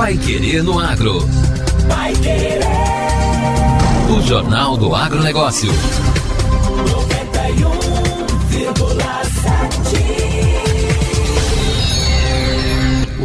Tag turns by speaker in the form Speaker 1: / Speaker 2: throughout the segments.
Speaker 1: Pai Querer no Agro. Pai Querer. O Jornal do Agronegócio. 91,7.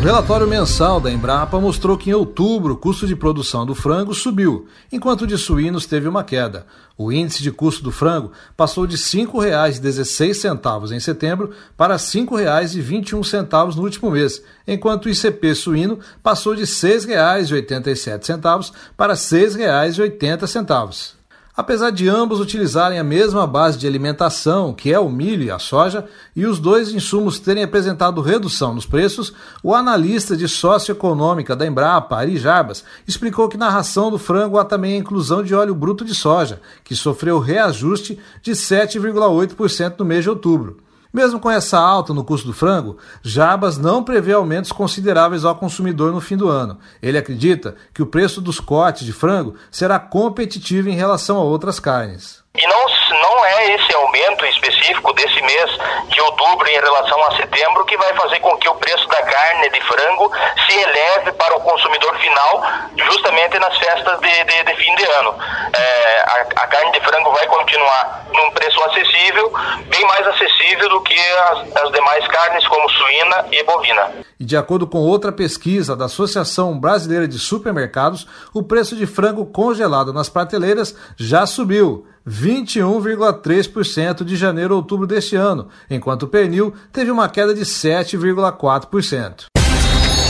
Speaker 2: Relatório mensal da Embrapa mostrou que em outubro o custo de produção do frango subiu, enquanto de suínos teve uma queda. O índice de custo do frango passou de R$ 5,16 em setembro para R$ 5,21 no último mês, enquanto o ICP suíno passou de R$ 6,87 para R$ 6,80. Apesar de ambos utilizarem a mesma base de alimentação, que é o milho e a soja, e os dois insumos terem apresentado redução nos preços, o analista de socioeconômica da Embrapa, Ari Jarbas, explicou que na ração do frango há também a inclusão de óleo bruto de soja, que sofreu reajuste de 7,8% no mês de outubro. Mesmo com essa alta no custo do frango, Jabas não prevê aumentos consideráveis ao consumidor no fim do ano. Ele acredita que o preço dos cortes de frango será competitivo em relação a outras carnes.
Speaker 3: E não, não é esse aumento específico desse mês de outubro em relação a setembro que vai fazer com que o preço da carne de frango se eleve para o consumidor final, justamente nas festas de, de, de fim de ano. É, a, a, carne de frango vai continuar num preço acessível, bem mais acessível do que as, as demais carnes, como suína e bovina.
Speaker 2: E de acordo com outra pesquisa da Associação Brasileira de Supermercados, o preço de frango congelado nas prateleiras já subiu. 21,3% de janeiro a outubro deste ano, enquanto o pernil teve uma queda de 7,4%.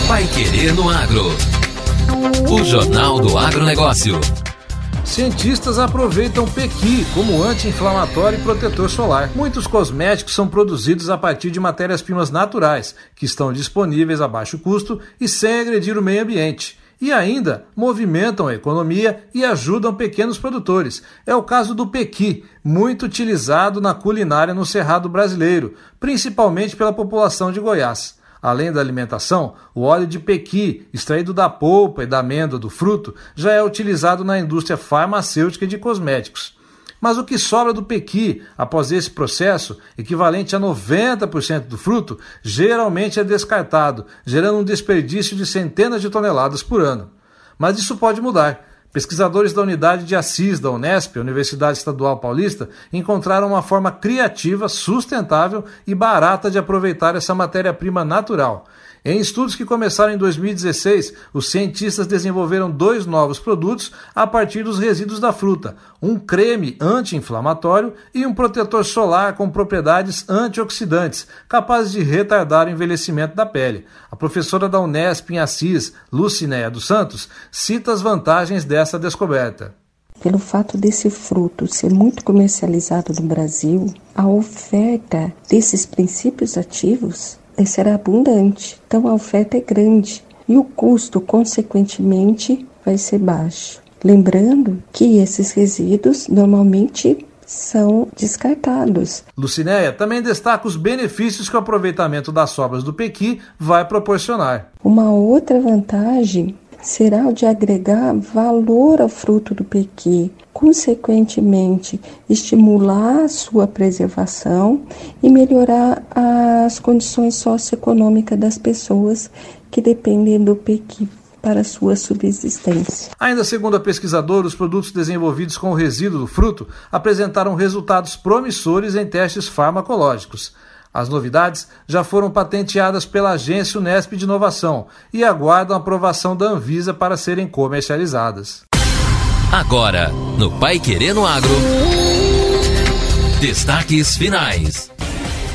Speaker 1: Vai querer no agro. O Jornal do Agronegócio.
Speaker 2: Cientistas aproveitam pequi como anti-inflamatório e protetor solar. Muitos cosméticos são produzidos a partir de matérias-primas naturais, que estão disponíveis a baixo custo e sem agredir o meio ambiente e ainda movimentam a economia e ajudam pequenos produtores. É o caso do pequi, muito utilizado na culinária no Cerrado brasileiro, principalmente pela população de Goiás. Além da alimentação, o óleo de pequi, extraído da polpa e da amêndoa do fruto, já é utilizado na indústria farmacêutica e de cosméticos. Mas o que sobra do pequi após esse processo, equivalente a 90% do fruto, geralmente é descartado, gerando um desperdício de centenas de toneladas por ano. Mas isso pode mudar. Pesquisadores da unidade de Assis da Unesp, Universidade Estadual Paulista, encontraram uma forma criativa, sustentável e barata de aproveitar essa matéria-prima natural. Em estudos que começaram em 2016, os cientistas desenvolveram dois novos produtos a partir dos resíduos da fruta: um creme anti-inflamatório e um protetor solar com propriedades antioxidantes, capazes de retardar o envelhecimento da pele. A professora da Unesp em Assis, Lucinéia dos Santos, cita as vantagens dessa descoberta.
Speaker 4: Pelo fato desse fruto ser muito comercializado no Brasil, a oferta desses princípios ativos será abundante, então a oferta é grande e o custo, consequentemente, vai ser baixo. Lembrando que esses resíduos normalmente são descartados.
Speaker 2: Lucinéia também destaca os benefícios que o aproveitamento das sobras do pequi vai proporcionar.
Speaker 4: Uma outra vantagem será o de agregar valor ao fruto do pequi, consequentemente estimular sua preservação e melhorar as condições socioeconômicas das pessoas que dependem do pequi para sua subsistência.
Speaker 2: Ainda segundo a pesquisadora, os produtos desenvolvidos com o resíduo do fruto apresentaram resultados promissores em testes farmacológicos. As novidades já foram patenteadas pela agência Unesp de Inovação e aguardam aprovação da Anvisa para serem comercializadas.
Speaker 1: Agora, no Pai Querendo Agro. Destaques finais.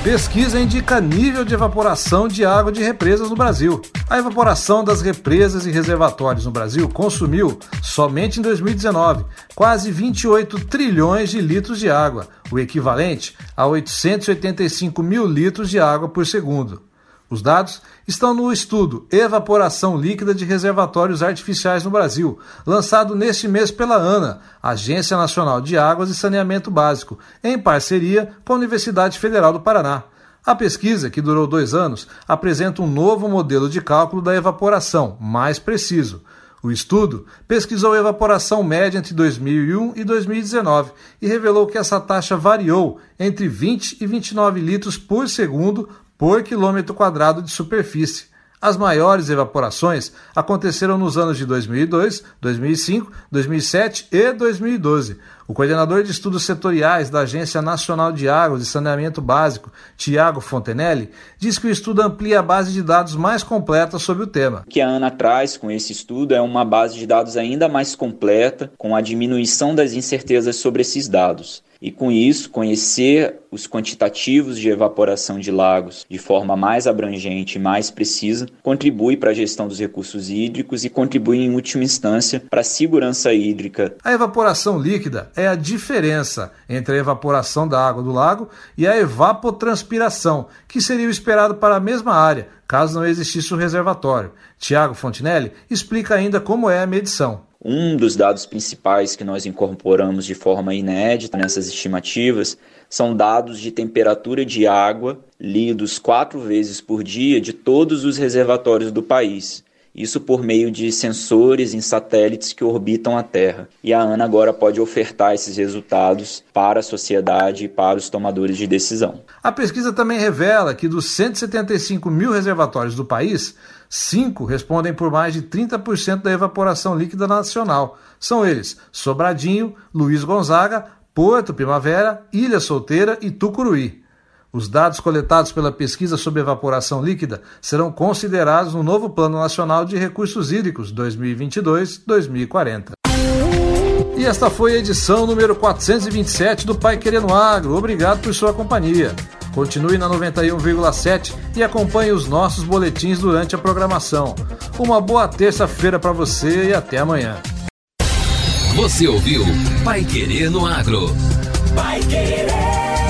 Speaker 2: Pesquisa indica nível de evaporação de água de represas no Brasil. A evaporação das represas e reservatórios no Brasil consumiu, somente em 2019, quase 28 trilhões de litros de água, o equivalente a 885 mil litros de água por segundo. Os dados estão no estudo Evaporação Líquida de Reservatórios Artificiais no Brasil, lançado neste mês pela ANA, Agência Nacional de Águas e Saneamento Básico, em parceria com a Universidade Federal do Paraná. A pesquisa, que durou dois anos, apresenta um novo modelo de cálculo da evaporação, mais preciso. O estudo pesquisou a evaporação média entre 2001 e 2019 e revelou que essa taxa variou entre 20 e 29 litros por segundo por quilômetro quadrado de superfície. As maiores evaporações aconteceram nos anos de 2002, 2005, 2007 e 2012. O coordenador de estudos setoriais da Agência Nacional de Águas e Saneamento Básico, Tiago Fontenelle, diz que o estudo amplia a base de dados mais completa sobre o tema.
Speaker 5: O que a ANA traz com esse estudo é uma base de dados ainda mais completa, com a diminuição das incertezas sobre esses dados e, com isso, conhecer os quantitativos de evaporação de lagos de forma mais abrangente e mais precisa contribui para a gestão dos recursos hídricos e contribui, em última instância, para a segurança hídrica.
Speaker 2: A evaporação líquida é a diferença entre a evaporação da água do lago e a evapotranspiração, que seria o esperado para a mesma área, caso não existisse o reservatório. Tiago Fontinelli explica ainda como é a medição.
Speaker 5: Um dos dados principais que nós incorporamos de forma inédita nessas estimativas são dados de temperatura de água lidos quatro vezes por dia de todos os reservatórios do país. Isso por meio de sensores em satélites que orbitam a Terra. E a ANA agora pode ofertar esses resultados para a sociedade e para os tomadores de decisão.
Speaker 2: A pesquisa também revela que dos 175 mil reservatórios do país, Cinco respondem por mais de 30% da evaporação líquida nacional. São eles Sobradinho, Luiz Gonzaga, Porto Primavera, Ilha Solteira e Tucuruí. Os dados coletados pela pesquisa sobre evaporação líquida serão considerados no novo Plano Nacional de Recursos Hídricos 2022-2040. E esta foi a edição número 427 do Pai Querendo Agro. Obrigado por sua companhia. Continue na 91,7 e acompanhe os nossos boletins durante a programação. Uma boa terça-feira para você e até amanhã.
Speaker 1: Você ouviu Pai Querer no Agro. Pai Querer.